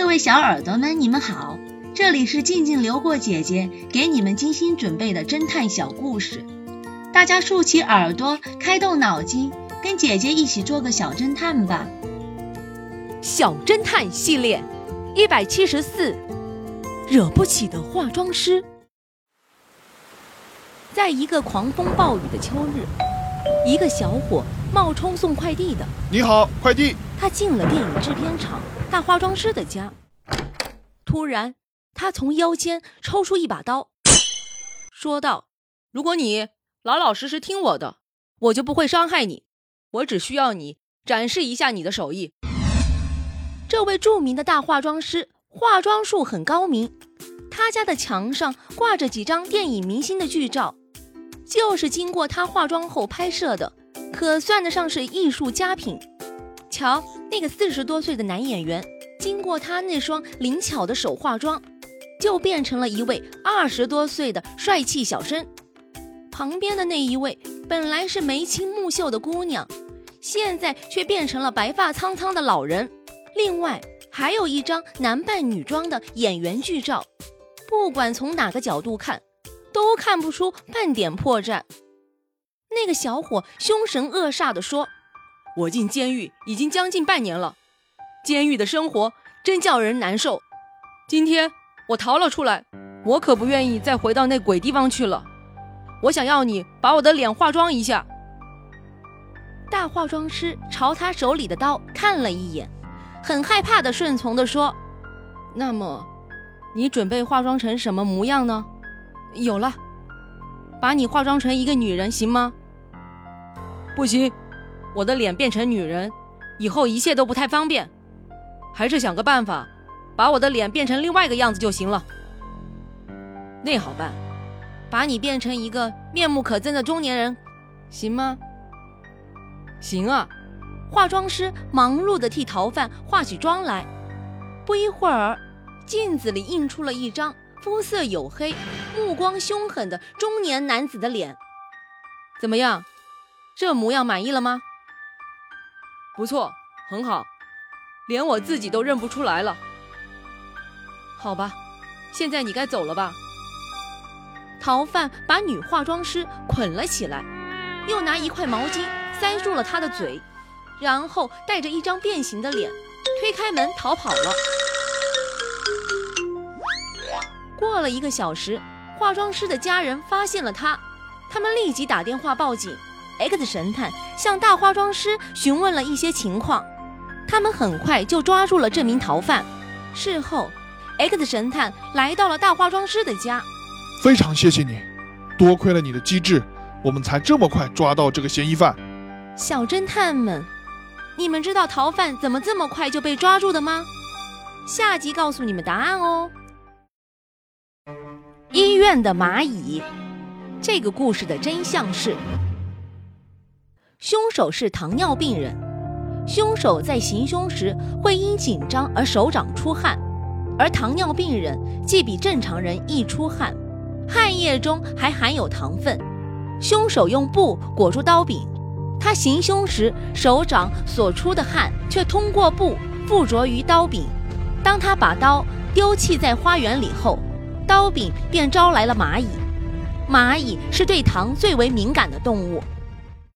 各位小耳朵们，你们好，这里是静静流过姐姐给你们精心准备的侦探小故事，大家竖起耳朵，开动脑筋，跟姐姐一起做个小侦探吧。小侦探系列一百七十四，惹不起的化妆师。在一个狂风暴雨的秋日，一个小伙冒充送快递的。你好，快递。他进了电影制片厂大化妆师的家。突然，他从腰间抽出一把刀，说道：“如果你老老实实听我的，我就不会伤害你。我只需要你展示一下你的手艺。”这位著名的大化妆师化妆术很高明，他家的墙上挂着几张电影明星的剧照，就是经过他化妆后拍摄的，可算得上是艺术佳品。瞧，那个四十多岁的男演员，经过他那双灵巧的手化妆，就变成了一位二十多岁的帅气小生。旁边的那一位本来是眉清目秀的姑娘，现在却变成了白发苍苍的老人。另外还有一张男扮女装的演员剧照，不管从哪个角度看，都看不出半点破绽。那个小伙凶神恶煞地说。我进监狱已经将近半年了，监狱的生活真叫人难受。今天我逃了出来，我可不愿意再回到那鬼地方去了。我想要你把我的脸化妆一下。大化妆师朝他手里的刀看了一眼，很害怕的顺从的说：“那么，你准备化妆成什么模样呢？”有了，把你化妆成一个女人行吗？不行。我的脸变成女人，以后一切都不太方便，还是想个办法，把我的脸变成另外一个样子就行了。那好办，把你变成一个面目可憎的中年人，行吗？行啊。化妆师忙碌地替逃犯化起妆来，不一会儿，镜子里映出了一张肤色黝黑、目光凶狠的中年男子的脸。怎么样，这模样满意了吗？不错，很好，连我自己都认不出来了。好吧，现在你该走了吧。逃犯把女化妆师捆了起来，又拿一块毛巾塞住了她的嘴，然后带着一张变形的脸，推开门逃跑了。过了一个小时，化妆师的家人发现了他，他们立即打电话报警。X 神探向大化妆师询问了一些情况，他们很快就抓住了这名逃犯。事后，X 神探来到了大化妆师的家。非常谢谢你，多亏了你的机智，我们才这么快抓到这个嫌疑犯。小侦探们，你们知道逃犯怎么这么快就被抓住的吗？下集告诉你们答案哦。医院的蚂蚁，这个故事的真相是。凶手是糖尿病人，凶手在行凶时会因紧张而手掌出汗，而糖尿病人既比正常人易出汗，汗液中还含有糖分。凶手用布裹住刀柄，他行凶时手掌所出的汗却通过布附着于刀柄。当他把刀丢弃在花园里后，刀柄便招来了蚂蚁。蚂蚁是对糖最为敏感的动物。